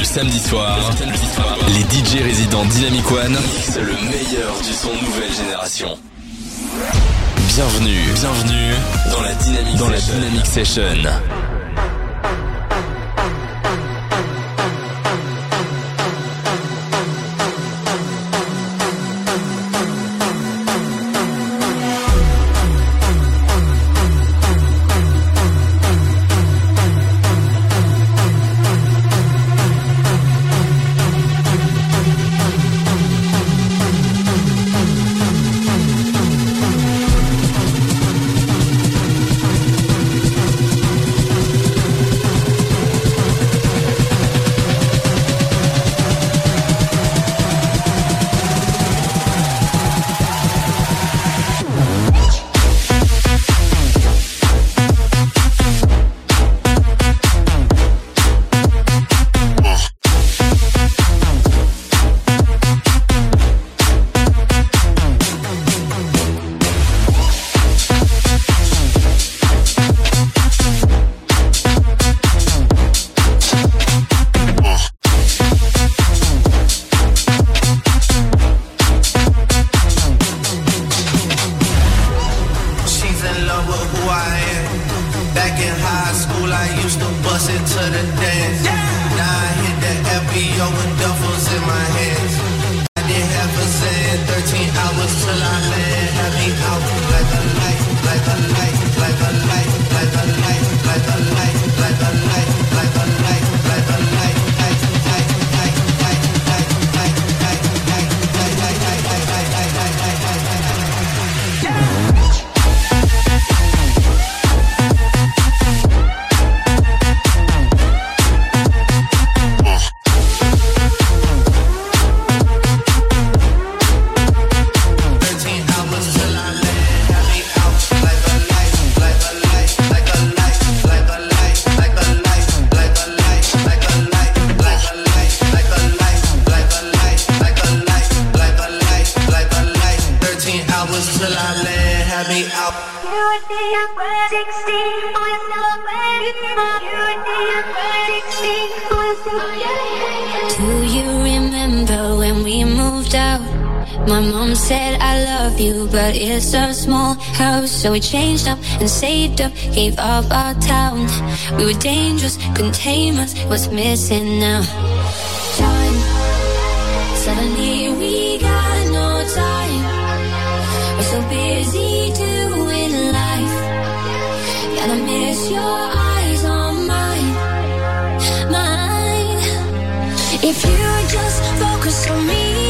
Le samedi soir, les DJ résidents Dynamic One mixent le meilleur du son nouvelle génération. Bienvenue, bienvenue dans la Dynamic dans la Dynamic Session. So we changed up and saved up, gave up our town. We were dangerous, couldn't tame us. What's missing now? Time. Suddenly we got no time. We're so busy doing life. Gotta miss your eyes on mine, mine. If you just focus on me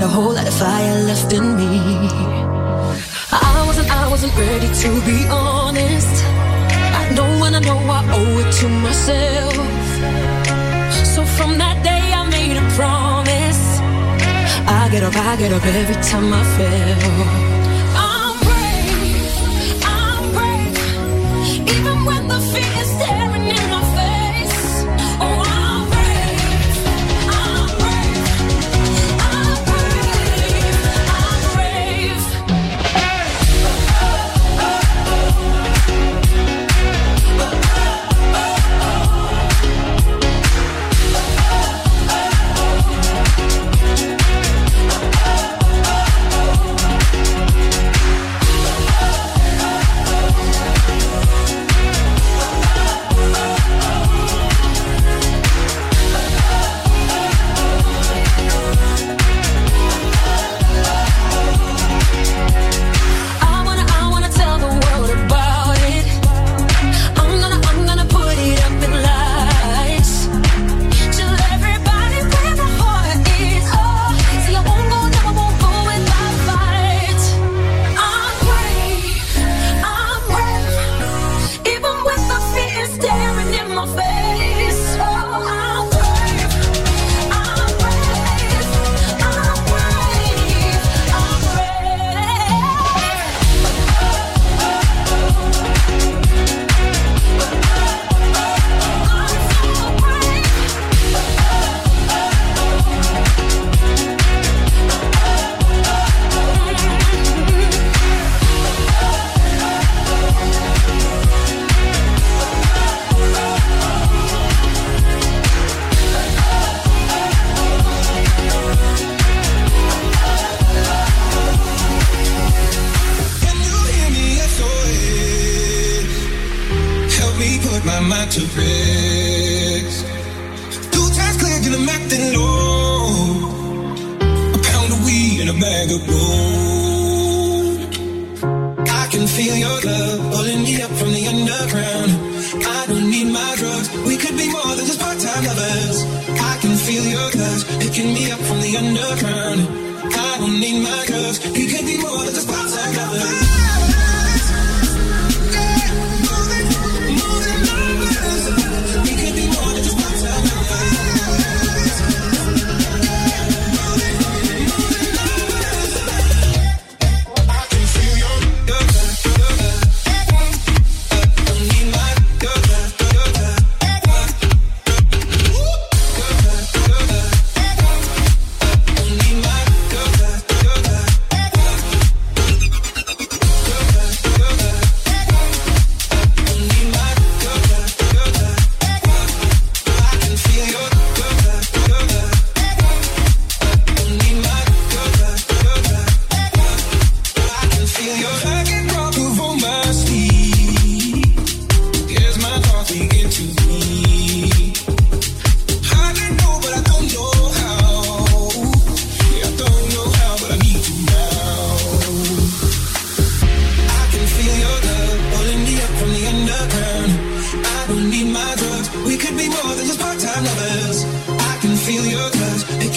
had a whole lot of fire left in me. I wasn't, I wasn't ready to be honest. I know when I know I owe it to myself. So from that day I made a promise. I get up, I get up every time I fail. I'm brave, I'm brave, even when the fear.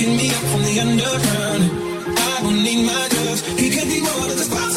picking me up from the underground. I will need my drugs. He could be more than a spot.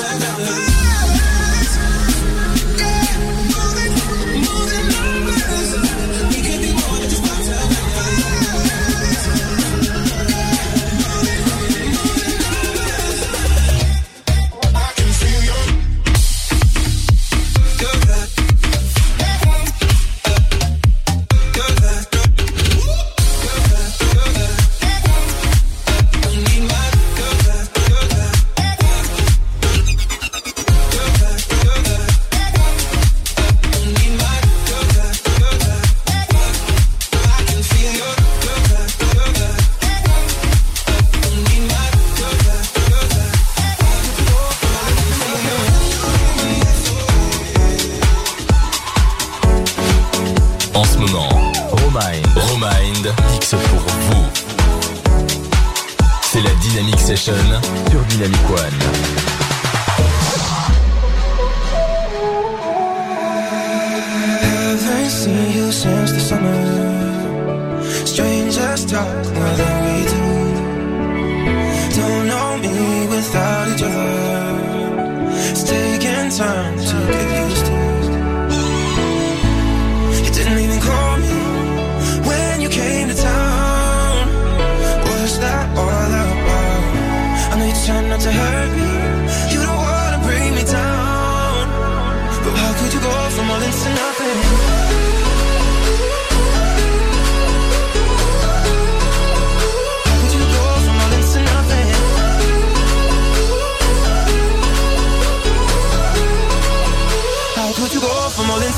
Romind. Romind X pour vous. C'est la Dynamic Session sur Dynamic One. Haven't seen you since the summer. Strangers talk.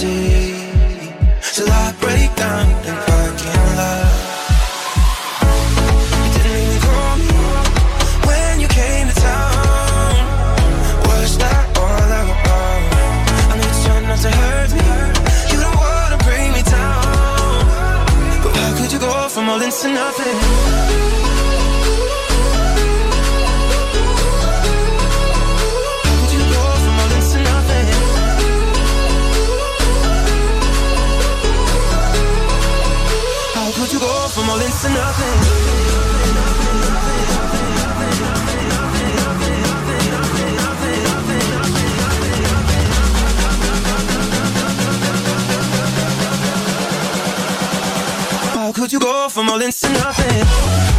see It's nothing.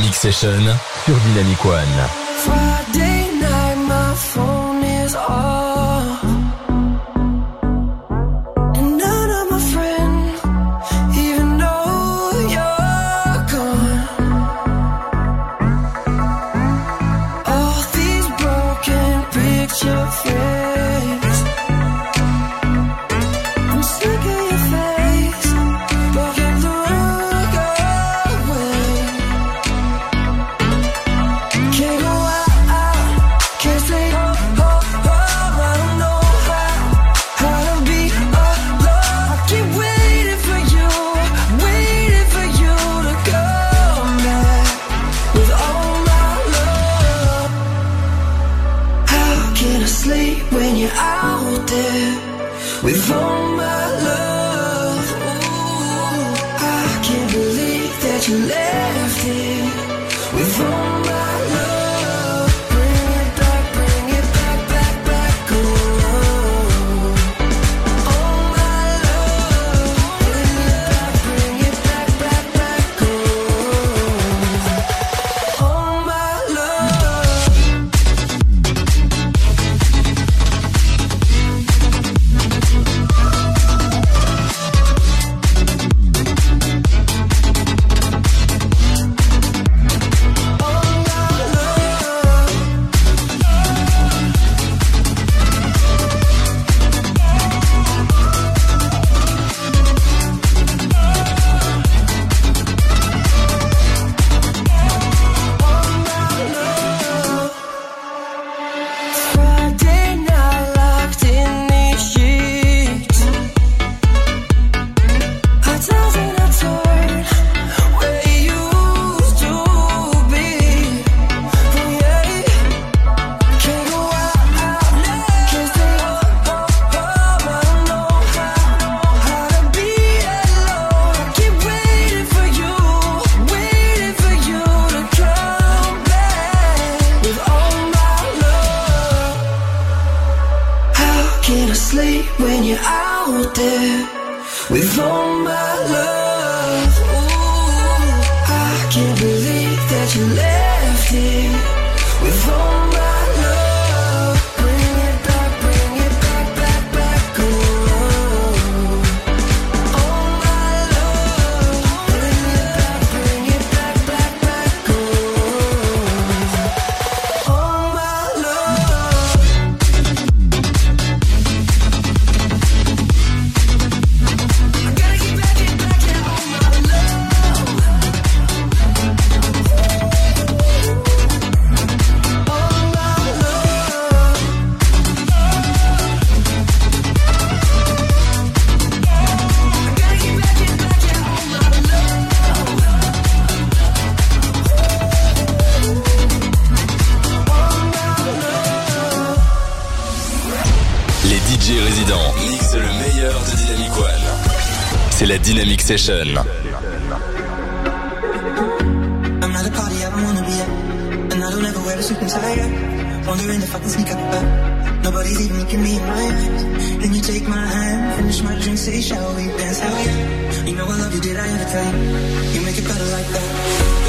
Dynamic Session sur Dynamic One. with all my love. Ooh, I can't believe that you left here with all my. DJ résident mixe le meilleur de Dynamic One. C'est la Dynamic Session. I'm not a party, I don't wanna be at. And I don't ever wear a suit and tie yet. Wondering if I can sneak up back. Nobody's even looking me in my eyes. Then you take my hand, finish my drink, say, shall we dance? Hell yeah. You know I love you, did I ever tell you? You make it better like that.